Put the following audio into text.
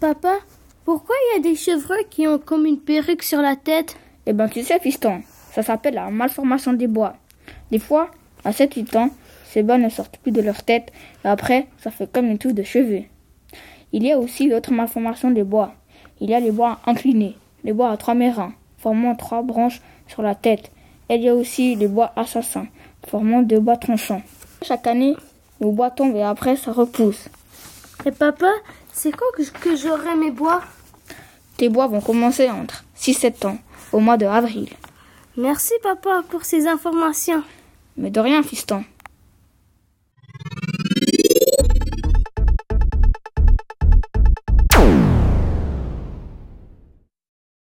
papa, pourquoi il y a des chevreuils qui ont comme une perruque sur la tête? Eh ben tu sais fiston, ça s'appelle la malformation des bois. Des fois, à 7-8 ans, ces bois ne sortent plus de leur tête et après, ça fait comme une tour de cheveux. Il y a aussi d'autres malformations des bois. Il y a les bois inclinés, les bois à trois mérins, formant trois branches sur la tête. Et il y a aussi les bois assassins, formant deux bois tranchants. Chaque année, le bois tombe et après ça repousse. Et papa, c'est quand que, que j'aurai mes bois? Tes bois vont commencer entre 6-7 ans, au mois de avril. Merci papa pour ces informations. Mais de rien, fiston.